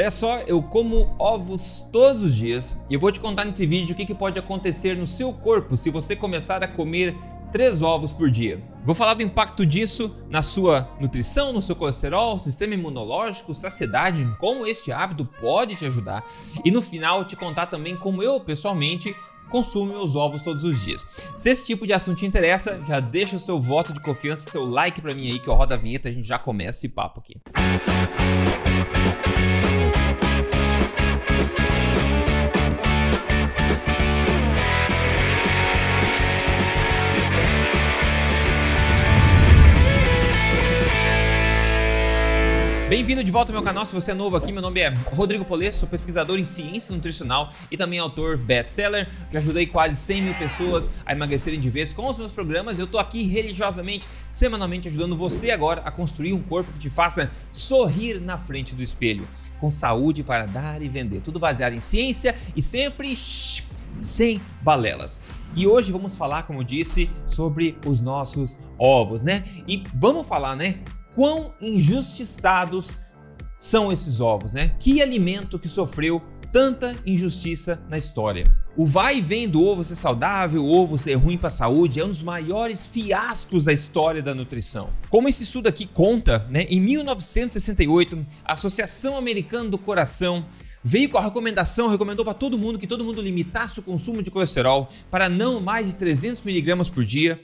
Olha só, eu como ovos todos os dias e eu vou te contar nesse vídeo o que, que pode acontecer no seu corpo se você começar a comer três ovos por dia. Vou falar do impacto disso na sua nutrição, no seu colesterol, sistema imunológico, saciedade, como este hábito pode te ajudar e no final te contar também como eu pessoalmente consumo meus ovos todos os dias. Se esse tipo de assunto te interessa, já deixa o seu voto de confiança, seu like para mim aí que eu rodo a vinheta, a gente já começa esse papo aqui. Música Bem-vindo de volta ao meu canal. Se você é novo aqui, meu nome é Rodrigo Polesso, sou pesquisador em ciência nutricional e também autor best-seller. Já ajudei quase 100 mil pessoas a emagrecerem de vez com os meus programas. Eu tô aqui religiosamente, semanalmente, ajudando você agora a construir um corpo que te faça sorrir na frente do espelho, com saúde para dar e vender. Tudo baseado em ciência e sempre sem balelas. E hoje vamos falar, como eu disse, sobre os nossos ovos, né? E vamos falar, né? Quão injustiçados são esses ovos, né? Que alimento que sofreu tanta injustiça na história. O vai e vem do ovo ser saudável, o ovo ser ruim para a saúde é um dos maiores fiascos da história da nutrição. Como esse estudo aqui conta, né, em 1968, a Associação Americana do Coração veio com a recomendação, recomendou para todo mundo que todo mundo limitasse o consumo de colesterol para não mais de 300 miligramas por dia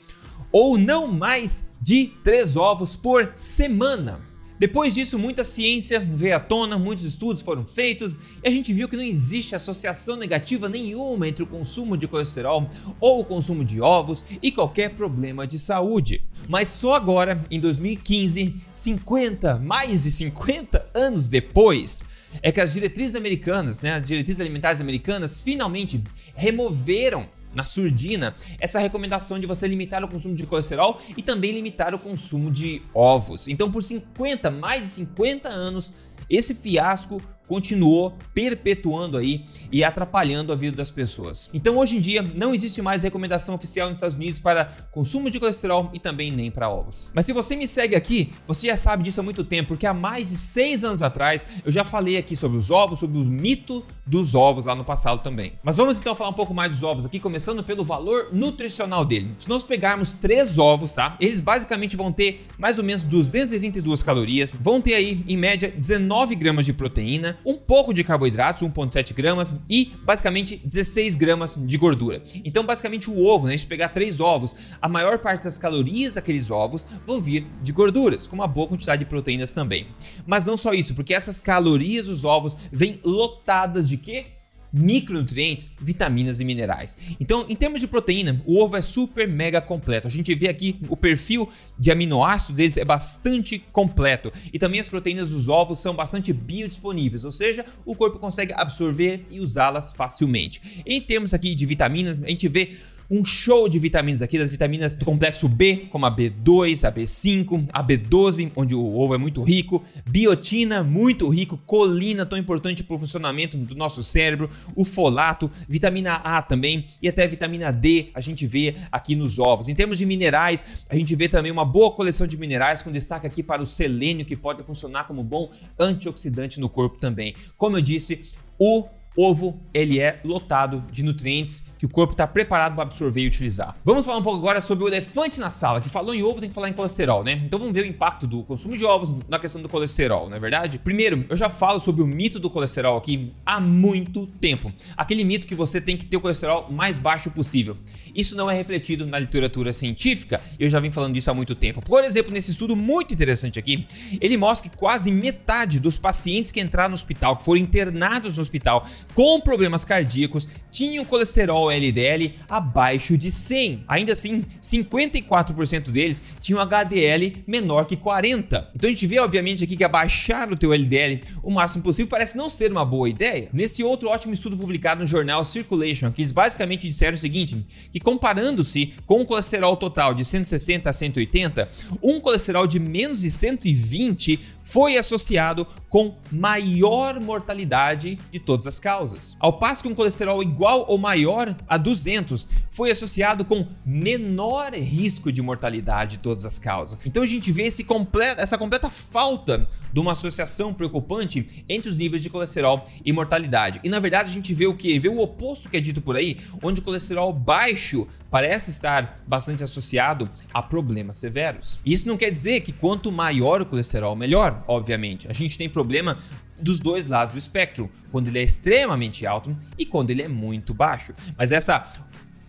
ou não mais de três ovos por semana. Depois disso, muita ciência veio à tona, muitos estudos foram feitos e a gente viu que não existe associação negativa nenhuma entre o consumo de colesterol ou o consumo de ovos e qualquer problema de saúde. Mas só agora, em 2015, 50, mais de 50 anos depois, é que as diretrizes americanas, né, as diretrizes alimentares americanas, finalmente removeram na surdina essa recomendação de você limitar o consumo de colesterol e também limitar o consumo de ovos. Então, por 50, mais de 50 anos, esse fiasco continuou perpetuando aí e atrapalhando a vida das pessoas. Então hoje em dia não existe mais recomendação oficial nos Estados Unidos para consumo de colesterol e também nem para ovos. Mas se você me segue aqui, você já sabe disso há muito tempo, porque há mais de seis anos atrás eu já falei aqui sobre os ovos, sobre o mito dos ovos lá no passado também. Mas vamos então falar um pouco mais dos ovos aqui, começando pelo valor nutricional dele. Se nós pegarmos três ovos, tá? Eles basicamente vão ter mais ou menos 232 calorias, vão ter aí em média 19 gramas de proteína, um pouco de carboidratos, 1,7 gramas e basicamente 16 gramas de gordura. Então, basicamente, o ovo, né? Se pegar três ovos, a maior parte das calorias daqueles ovos vão vir de gorduras, com uma boa quantidade de proteínas também. Mas não só isso, porque essas calorias dos ovos vêm lotadas de quê? Micronutrientes, vitaminas e minerais. Então, em termos de proteína, o ovo é super mega completo. A gente vê aqui o perfil de aminoácidos deles é bastante completo e também as proteínas dos ovos são bastante biodisponíveis, ou seja, o corpo consegue absorver e usá-las facilmente. Em termos aqui de vitaminas, a gente vê um show de vitaminas aqui, das vitaminas do complexo B, como a B2, a B5, a B12, onde o ovo é muito rico, biotina, muito rico, colina, tão importante para o funcionamento do nosso cérebro, o folato, vitamina A também e até vitamina D a gente vê aqui nos ovos. Em termos de minerais, a gente vê também uma boa coleção de minerais, com destaque aqui para o selênio, que pode funcionar como bom antioxidante no corpo também. Como eu disse, o ovo ele é lotado de nutrientes que o corpo está preparado para absorver e utilizar. Vamos falar um pouco agora sobre o elefante na sala, que falou em ovo tem que falar em colesterol, né? Então vamos ver o impacto do consumo de ovos na questão do colesterol, não é verdade? Primeiro, eu já falo sobre o mito do colesterol aqui há muito tempo. Aquele mito que você tem que ter o colesterol mais baixo possível. Isso não é refletido na literatura científica, eu já vim falando disso há muito tempo. Por exemplo, nesse estudo muito interessante aqui, ele mostra que quase metade dos pacientes que entraram no hospital, que foram internados no hospital com problemas cardíacos, tinham colesterol LDL abaixo de 100. Ainda assim, 54% deles tinham HDL menor que 40. Então a gente vê obviamente aqui que abaixar o teu LDL o máximo possível parece não ser uma boa ideia. Nesse outro ótimo estudo publicado no jornal Circulation, que eles basicamente disseram o seguinte, que comparando-se com o colesterol total de 160 a 180, um colesterol de menos de 120 foi associado com maior mortalidade de todas as causas. Ao passo que um colesterol igual ou maior a 200 foi associado com menor risco de mortalidade de todas as causas. Então a gente vê completo, essa completa falta de uma associação preocupante entre os níveis de colesterol e mortalidade. E na verdade a gente vê o que? Vê o oposto que é dito por aí, onde o colesterol baixo parece estar bastante associado a problemas severos. Isso não quer dizer que quanto maior o colesterol, melhor, obviamente. A gente tem problema dos dois lados do espectro, quando ele é extremamente alto e quando ele é muito baixo. Mas essa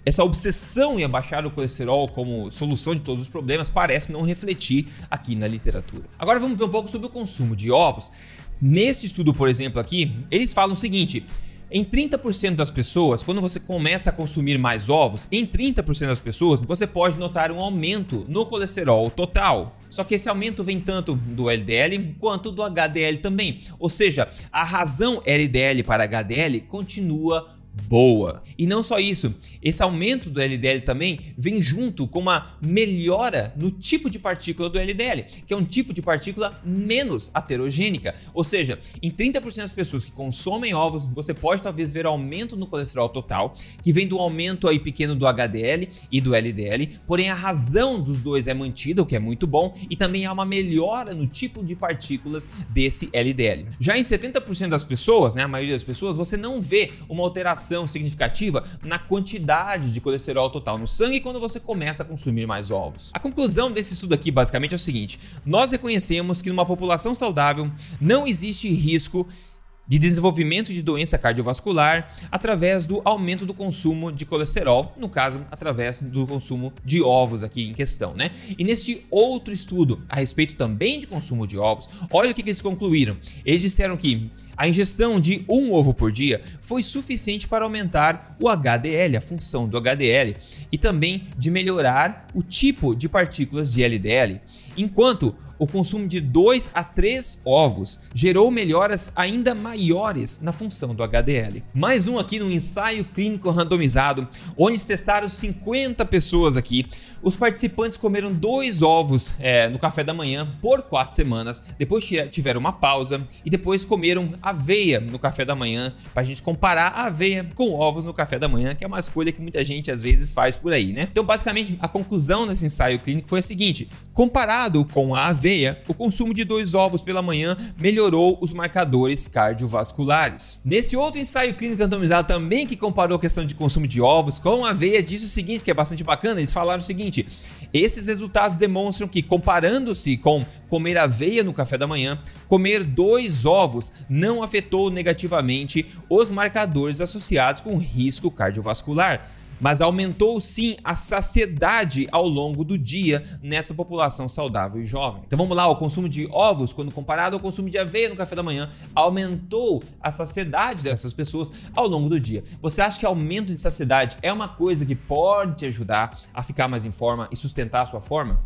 essa obsessão em abaixar o colesterol como solução de todos os problemas parece não refletir aqui na literatura. Agora vamos ver um pouco sobre o consumo de ovos. Nesse estudo, por exemplo, aqui, eles falam o seguinte: em 30% das pessoas, quando você começa a consumir mais ovos, em 30% das pessoas você pode notar um aumento no colesterol total. Só que esse aumento vem tanto do LDL quanto do HDL também. Ou seja, a razão LDL para HDL continua boa. E não só isso, esse aumento do LDL também vem junto com uma melhora no tipo de partícula do LDL, que é um tipo de partícula menos aterogênica. Ou seja, em 30% das pessoas que consomem ovos, você pode talvez ver aumento no colesterol total, que vem do aumento aí pequeno do HDL e do LDL, porém a razão dos dois é mantida, o que é muito bom, e também há uma melhora no tipo de partículas desse LDL. Já em 70% das pessoas, né, a maioria das pessoas, você não vê uma alteração significativa na quantidade de colesterol total no sangue quando você começa a consumir mais ovos. A conclusão desse estudo aqui basicamente é o seguinte: nós reconhecemos que numa população saudável não existe risco de desenvolvimento de doença cardiovascular através do aumento do consumo de colesterol, no caso, através do consumo de ovos aqui em questão, né? E neste outro estudo a respeito também de consumo de ovos, olha o que, que eles concluíram. Eles disseram que a ingestão de um ovo por dia foi suficiente para aumentar o HDL, a função do HDL, e também de melhorar o tipo de partículas de LDL, enquanto o consumo de 2 a 3 ovos gerou melhoras ainda maiores na função do HDL. Mais um aqui no ensaio clínico randomizado, onde testaram 50 pessoas aqui. Os participantes comeram dois ovos é, no café da manhã por quatro semanas, depois tiveram uma pausa e depois comeram aveia no café da manhã, para a gente comparar a aveia com ovos no café da manhã, que é uma escolha que muita gente às vezes faz por aí, né? Então, basicamente, a conclusão desse ensaio clínico foi a seguinte: comparado com a aveia, o consumo de dois ovos pela manhã melhorou os marcadores cardiovasculares. Nesse outro ensaio clínico randomizado também que comparou a questão de consumo de ovos com a aveia, diz o seguinte, que é bastante bacana, eles falaram o seguinte: esses resultados demonstram que, comparando-se com comer aveia no café da manhã, comer dois ovos não afetou negativamente os marcadores associados com risco cardiovascular mas aumentou sim a saciedade ao longo do dia nessa população saudável e jovem. Então vamos lá, o consumo de ovos, quando comparado ao consumo de aveia no café da manhã, aumentou a saciedade dessas pessoas ao longo do dia. Você acha que aumento de saciedade é uma coisa que pode te ajudar a ficar mais em forma e sustentar a sua forma?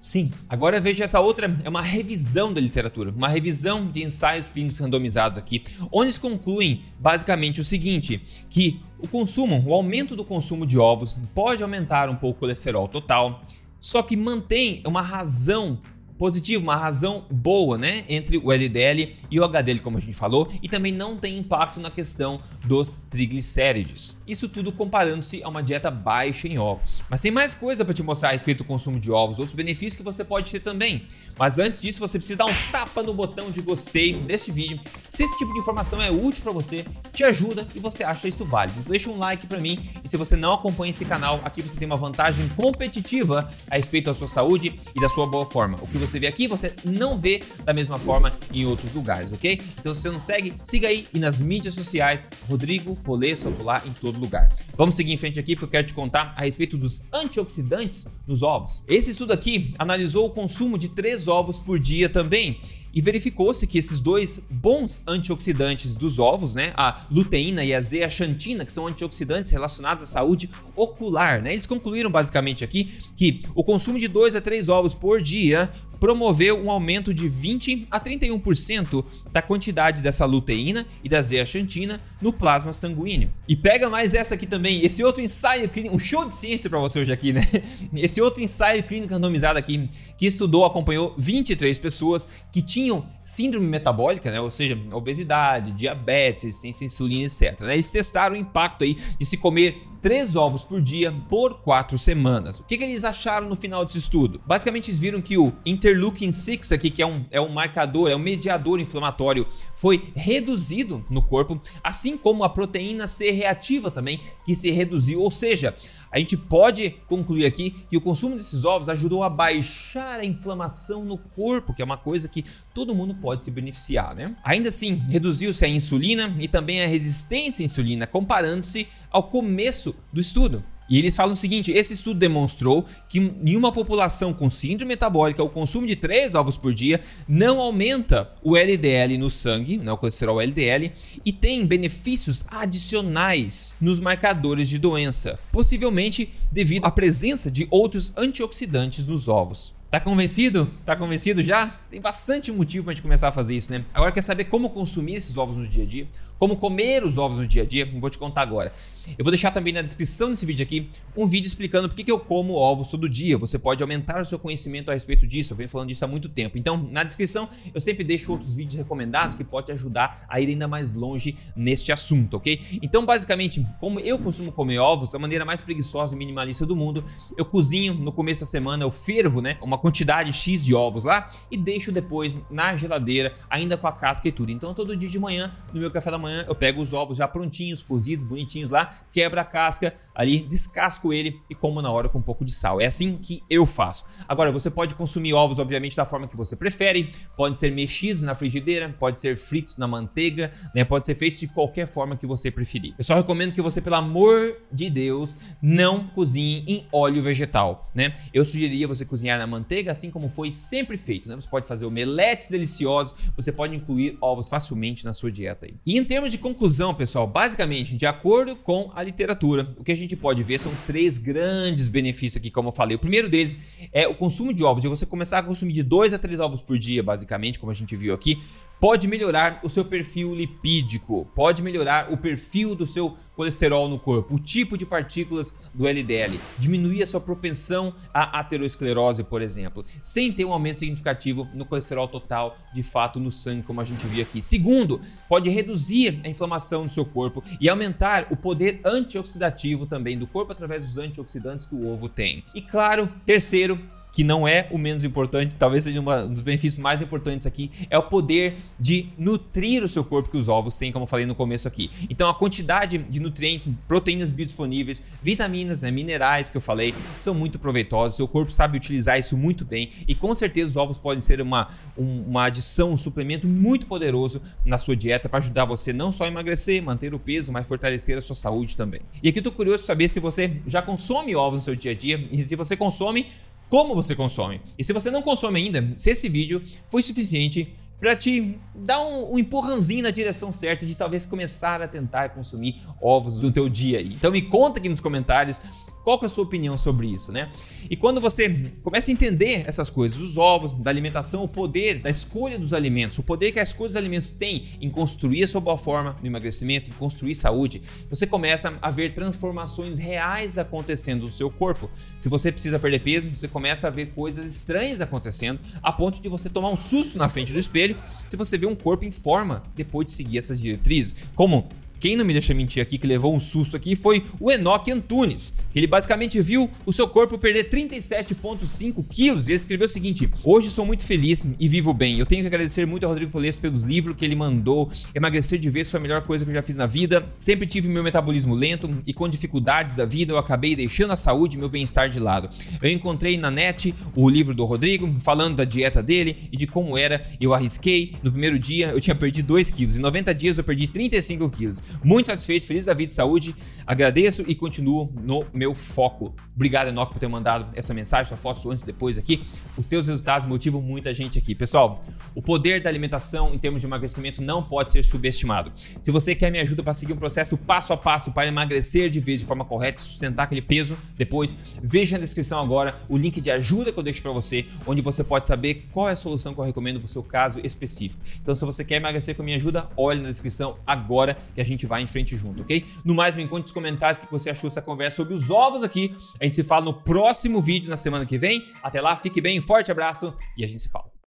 Sim. Agora veja essa outra, é uma revisão da literatura, uma revisão de ensaios clínicos randomizados aqui, onde eles concluem basicamente o seguinte, que o consumo, o aumento do consumo de ovos pode aumentar um pouco o colesterol total, só que mantém uma razão positivo, uma razão boa, né, entre o LDL e o HDL, como a gente falou, e também não tem impacto na questão dos triglicéridos. Isso tudo comparando-se a uma dieta baixa em ovos. Mas tem mais coisa para te mostrar a respeito do consumo de ovos, outros benefícios que você pode ter também. Mas antes disso, você precisa dar um tapa no botão de gostei deste vídeo. Se esse tipo de informação é útil para você, te ajuda e você acha isso válido. Então deixa um like para mim e se você não acompanha esse canal, aqui você tem uma vantagem competitiva a respeito da sua saúde e da sua boa forma. O que você você vê aqui, você não vê da mesma forma em outros lugares, ok? Então se você não segue, siga aí e nas mídias sociais, Rodrigo Polesso, eu lá em todo lugar. Vamos seguir em frente aqui porque eu quero te contar a respeito dos antioxidantes nos ovos. Esse estudo aqui analisou o consumo de três ovos por dia também e verificou-se que esses dois bons antioxidantes dos ovos, né, a luteína e a zeaxantina, que são antioxidantes relacionados à saúde ocular, né, eles concluíram basicamente aqui que o consumo de 2 a 3 ovos por dia promoveu um aumento de 20 a 31% da quantidade dessa luteína e da zeaxantina no plasma sanguíneo. E pega mais essa aqui também, esse outro ensaio clínico, um show de ciência para você hoje aqui, né? Esse outro ensaio clínico randomizado aqui que estudou, acompanhou 23 pessoas que tinham tinham síndrome metabólica, né? Ou seja, obesidade, diabetes, resistência à insulina, etc. Né? Eles testaram o impacto aí de se comer três ovos por dia por quatro semanas. O que, que, eles acharam no final desse estudo? Basicamente, eles viram que o interleukin 6 aqui, que é um, é um marcador, é um mediador inflamatório, foi reduzido no corpo, assim como a proteína C reativa também, que se reduziu, ou seja, a gente pode concluir aqui que o consumo desses ovos ajudou a baixar a inflamação no corpo, que é uma coisa que todo mundo pode se beneficiar, né? Ainda assim, reduziu-se a insulina e também a resistência à insulina, comparando-se ao começo do estudo. E eles falam o seguinte: esse estudo demonstrou que em uma população com síndrome metabólica, o consumo de 3 ovos por dia não aumenta o LDL no sangue, né, o colesterol LDL, e tem benefícios adicionais nos marcadores de doença, possivelmente devido à presença de outros antioxidantes nos ovos. Tá convencido? Tá convencido já? Tem bastante motivo pra gente começar a fazer isso, né? Agora quer saber como consumir esses ovos no dia a dia? Como comer os ovos no dia a dia? Vou te contar agora. Eu vou deixar também na descrição desse vídeo aqui um vídeo explicando por que eu como ovos todo dia. Você pode aumentar o seu conhecimento a respeito disso. Eu venho falando disso há muito tempo. Então, na descrição eu sempre deixo outros vídeos recomendados que podem te ajudar a ir ainda mais longe neste assunto, ok? Então, basicamente, como eu costumo comer ovos da maneira mais preguiçosa e minimalista do mundo, eu cozinho no começo da semana, eu fervo, né, uma quantidade X de ovos lá e deixo depois na geladeira, ainda com a casca e tudo. Então, todo dia de manhã, no meu café da manhã, eu pego os ovos já prontinhos, cozidos, bonitinhos lá, quebra a casca ali, descasco ele e como na hora com um pouco de sal. É assim que eu faço. Agora, você pode consumir ovos, obviamente, da forma que você prefere. Podem ser mexidos na frigideira, pode ser fritos na manteiga, né? Pode ser feito de qualquer forma que você preferir. Eu só recomendo que você, pelo amor de Deus, não cozinhe em óleo vegetal, né? Eu sugeriria você cozinhar na manteiga, assim como foi sempre feito, né? Você pode fazer omeletes deliciosos, você pode incluir ovos facilmente na sua dieta aí. E em termos de conclusão, pessoal, basicamente, de acordo com a literatura, o que a gente pode ver são três grandes benefícios aqui, como eu falei. O primeiro deles é o consumo de ovos, de você começar a consumir de 2 a 3 ovos por dia, basicamente, como a gente viu aqui, pode melhorar o seu perfil lipídico, pode melhorar o perfil do seu colesterol no corpo, o tipo de partículas do LDL, diminuir a sua propensão à aterosclerose, por exemplo, sem ter um aumento significativo no colesterol total, de fato, no sangue, como a gente viu aqui. Segundo, pode reduzir a inflamação no seu corpo e aumentar o poder antioxidativo também do corpo através dos antioxidantes que o ovo tem. E claro, terceiro, que não é o menos importante, talvez seja um dos benefícios mais importantes aqui, é o poder de nutrir o seu corpo que os ovos têm, como eu falei no começo aqui. Então a quantidade de nutrientes, proteínas biodisponíveis, vitaminas, né, minerais que eu falei, são muito proveitosos, seu corpo sabe utilizar isso muito bem e com certeza os ovos podem ser uma, um, uma adição, um suplemento muito poderoso na sua dieta para ajudar você não só a emagrecer, manter o peso, mas fortalecer a sua saúde também. E aqui eu tô curioso saber se você já consome ovos no seu dia a dia e se você consome, como você consome. E se você não consome ainda, se esse vídeo foi suficiente para te dar um, um empurrãozinho na direção certa de talvez começar a tentar consumir ovos do teu dia aí. Então me conta aqui nos comentários qual é a sua opinião sobre isso, né? E quando você começa a entender essas coisas, os ovos, da alimentação, o poder da escolha dos alimentos, o poder que a escolha dos alimentos tem em construir a sua boa forma no emagrecimento, em construir saúde, você começa a ver transformações reais acontecendo no seu corpo. Se você precisa perder peso, você começa a ver coisas estranhas acontecendo, a ponto de você tomar um susto na frente do espelho se você vê um corpo em forma depois de seguir essas diretrizes, como quem não me deixa mentir aqui, que levou um susto aqui, foi o Enoch Antunes, que ele basicamente viu o seu corpo perder 37,5 quilos e ele escreveu o seguinte: Hoje sou muito feliz e vivo bem. Eu tenho que agradecer muito ao Rodrigo Polesso pelos livros que ele mandou. Emagrecer de vez foi a melhor coisa que eu já fiz na vida. Sempre tive meu metabolismo lento e com dificuldades da vida eu acabei deixando a saúde e meu bem-estar de lado. Eu encontrei na net o livro do Rodrigo falando da dieta dele e de como era. Eu arrisquei. No primeiro dia eu tinha perdido 2 quilos. Em 90 dias eu perdi 35 quilos. Muito satisfeito, feliz da vida e saúde. Agradeço e continuo no meu foco. Obrigado, Enoch, por ter mandado essa mensagem, sua foto antes e depois aqui. Os teus resultados motivam muita gente aqui. Pessoal, o poder da alimentação em termos de emagrecimento não pode ser subestimado. Se você quer me ajuda para seguir um processo passo a passo para emagrecer de vez de forma correta e sustentar aquele peso depois, veja na descrição agora o link de ajuda que eu deixo para você, onde você pode saber qual é a solução que eu recomendo para o seu caso específico. Então, se você quer emagrecer com a minha ajuda, olhe na descrição agora que a gente vai em frente junto, ok? No mais, me encontre nos comentários o que você achou dessa conversa sobre os ovos aqui. A gente se fala no próximo vídeo na semana que vem. Até lá, fique bem, forte abraço e a gente se fala.